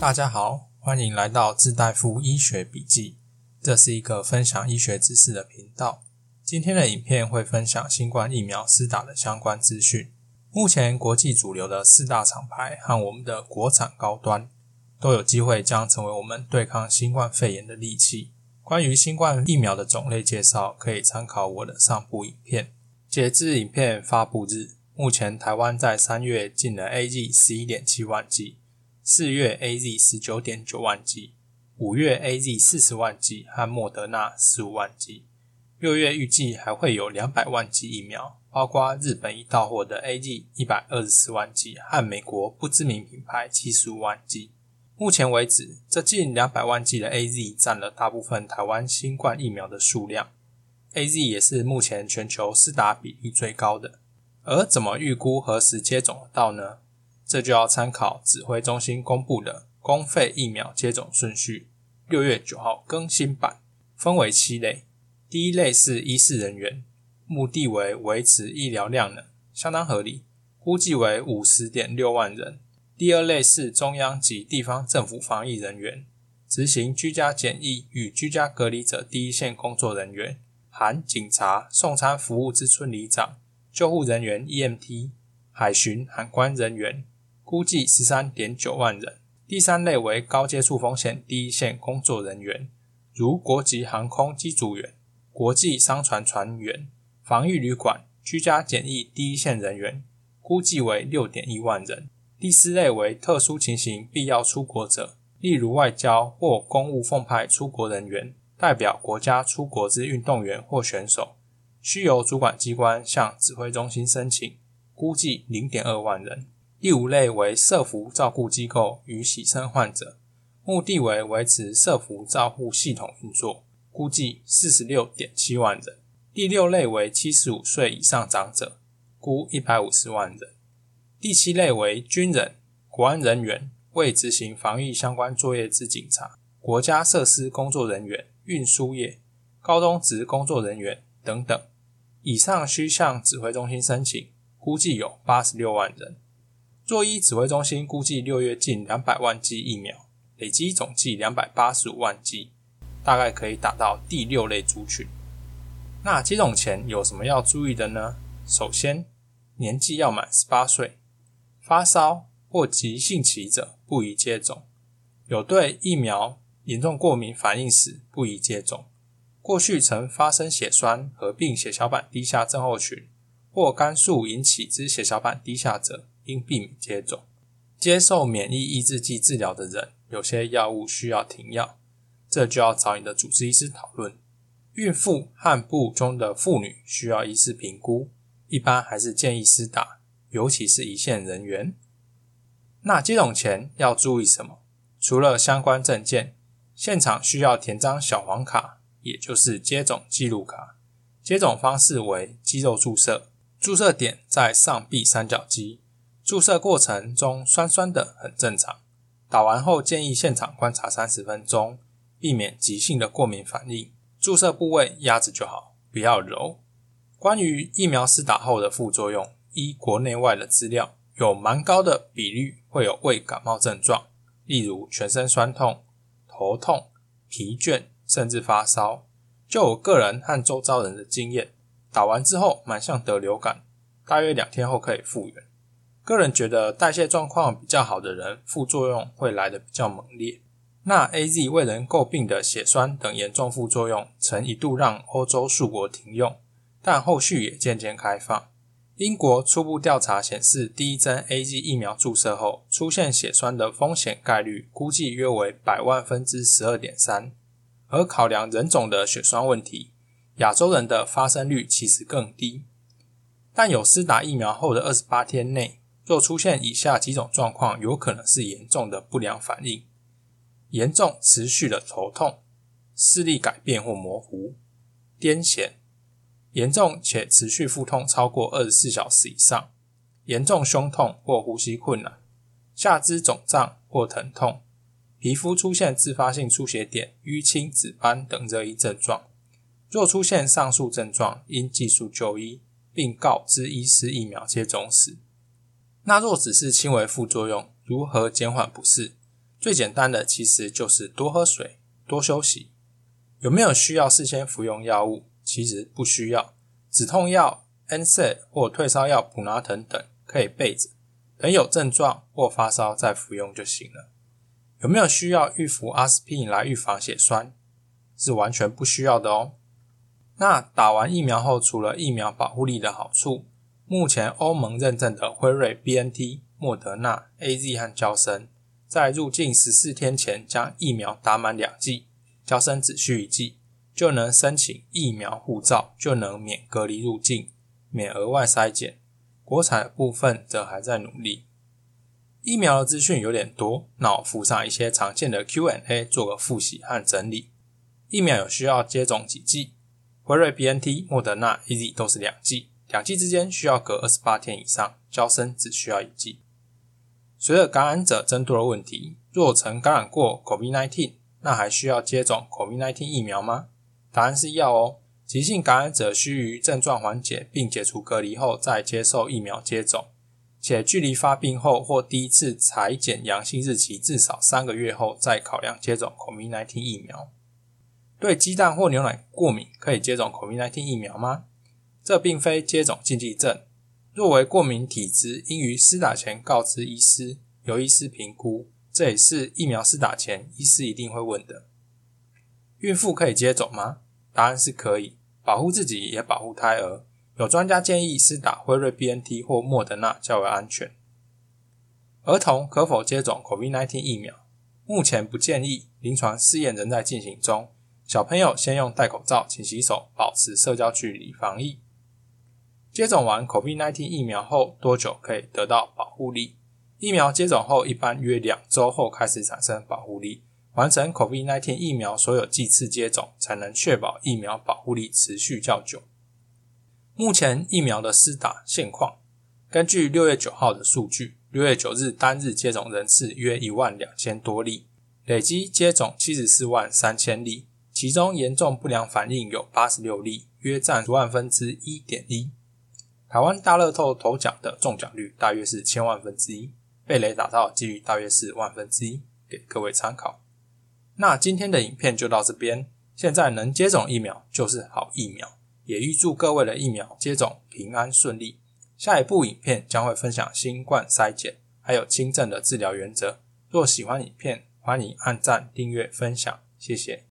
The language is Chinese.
大家好，欢迎来到自大夫医学笔记。这是一个分享医学知识的频道。今天的影片会分享新冠疫苗施打的相关资讯。目前国际主流的四大厂牌和我们的国产高端都有机会将成为我们对抗新冠肺炎的利器。关于新冠疫苗的种类介绍，可以参考我的上部影片。截至影片发布日，目前台湾在三月进了 A G 十一点七万剂。四月 A Z 十九点九万剂，五月 A Z 四十万剂和莫德纳十五万剂，六月预计还会有两百万剂疫苗，包括日本已到货的 A Z 一百二十四万剂和美国不知名品牌七十五万剂。目前为止，这近两百万剂的 A Z 占了大部分台湾新冠疫苗的数量，A Z 也是目前全球施打比例最高的。而怎么预估何时接种到呢？这就要参考指挥中心公布的公费疫苗接种顺序，六月九号更新版，分为七类。第一类是医事人员，目的为维持医疗量能，相当合理，估计为五十点六万人。第二类是中央及地方政府防疫人员，执行居家检疫与居家隔离者第一线工作人员，含警察、送餐服务之村里长、救护人员 （EMT）、海巡海关人员。估计十三点九万人。第三类为高接触风险第一线工作人员，如国际航空机组员、国际商船船员、防御旅馆、居家检疫第一线人员，估计为六点一万人。第四类为特殊情形必要出国者，例如外交或公务奉派出国人员，代表国家出国之运动员或选手，需由主管机关向指挥中心申请，估计零点二万人。第五类为社服照顾机构与洗肾患者，目的为维持社服照护系统运作，估计四十六点七万人。第六类为七十五岁以上长者，估一百五十万人。第七类为军人、国安人员、未执行防疫相关作业之警察、国家设施工作人员、运输业、高中职工作人员等等。以上需向指挥中心申请，估计有八十六万人。作医指挥中心估计六月近两百万剂疫苗，累积总计两百八十五万剂，大概可以打到第六类族群。那接种前有什么要注意的呢？首先，年纪要满十八岁，发烧或急性期者不宜接种。有对疫苗严重过敏反应时不宜接种。过去曾发生血栓合并血小板低下症候群或肝素引起之血小板低下者。应避免接种。接受免疫抑制剂治疗的人，有些药物需要停药，这就要找你的主治医师讨论。孕妇和部中的妇女需要医师评估，一般还是建议施打，尤其是一线人员。那接种前要注意什么？除了相关证件，现场需要填张小黄卡，也就是接种记录卡。接种方式为肌肉注射，注射点在上臂三角肌。注射过程中酸酸的很正常，打完后建议现场观察三十分钟，避免急性的过敏反应。注射部位压着就好，不要揉。关于疫苗施打后的副作用，依国内外的资料，有蛮高的比率会有胃感冒症状，例如全身酸痛、头痛、疲倦，甚至发烧。就我个人和周遭人的经验，打完之后蛮像得流感，大约两天后可以复原。个人觉得代谢状况比较好的人，副作用会来的比较猛烈。那 A Z 未人诟病的血栓等严重副作用，曾一度让欧洲数国停用，但后续也渐渐开放。英国初步调查显示，第一针 A Z 疫苗注射后出现血栓的风险概率，估计约为百万分之十二点三。而考量人种的血栓问题，亚洲人的发生率其实更低。但有施打疫苗后的二十八天内，若出现以下几种状况，有可能是严重的不良反应：严重持续的头痛、视力改变或模糊、癫痫、严重且持续腹痛超过二十四小时以上、严重胸痛或呼吸困难、下肢肿胀或疼痛、皮肤出现自发性出血点、淤青、紫斑等热议症状。若出现上述症状，应技术就医，并告知医师疫苗接种史。那若只是轻微副作用，如何减缓不适？最简单的其实就是多喝水、多休息。有没有需要事先服用药物？其实不需要，止痛药 NSAID 或退烧药普拿疼等可以备着，等有症状或发烧再服用就行了。有没有需要预服阿司匹林来预防血栓？是完全不需要的哦。那打完疫苗后，除了疫苗保护力的好处，目前欧盟认证的辉瑞、BNT、莫德纳、AZ 和交生，在入境十四天前将疫苗打满两剂，交生只需一剂，就能申请疫苗护照，就能免隔离入境，免额外筛检。国产部分则还在努力。疫苗的资讯有点多，那我附上一些常见的 Q&A 做个复习和整理。疫苗有需要接种几剂？辉瑞、BNT、莫德纳、AZ 都是两剂，两剂之间需要隔二十八天以上。交生只需要一剂。随着感染者增多的问题，若曾感染过 COVID-19，那还需要接种 COVID-19 疫苗吗？答案是要哦。急性感染者需于症状缓解并解除隔离后再接受疫苗接种。且距离发病后或第一次裁剪阳性日期至少三个月后，再考量接种 COVID-19 疫苗。对鸡蛋或牛奶过敏，可以接种 COVID-19 疫苗吗？这并非接种禁忌症。若为过敏体质，应于施打前告知医师，由医师评估。这也是疫苗施打前医师一定会问的。孕妇可以接种吗？答案是可以，保护自己也保护胎儿。有专家建议施打辉瑞 BNT 或莫德纳较为安全。儿童可否接种 COVID-19 疫苗？目前不建议，临床试验仍在进行中。小朋友先用戴口罩、勤洗手、保持社交距离防疫。接种完 COVID-19 疫苗后多久可以得到保护力？疫苗接种后一般约两周后开始产生保护力。完成 COVID-19 疫苗所有剂次接种，才能确保疫苗保护力持续较久。目前疫苗的施打现况，根据六月九号的数据，六月九日单日接种人次约一万两千多例，累计接种七十四万三千例，其中严重不良反应有八十六例，约占十万分之一点一。台湾大乐透头奖的中奖率大约是千万分之一，被雷打到的几率大约是万分之一，给各位参考。那今天的影片就到这边，现在能接种疫苗就是好疫苗。也预祝各位的疫苗接种平安顺利。下一部影片将会分享新冠筛检，还有轻症的治疗原则。若喜欢影片，欢迎按赞、订阅、分享，谢谢。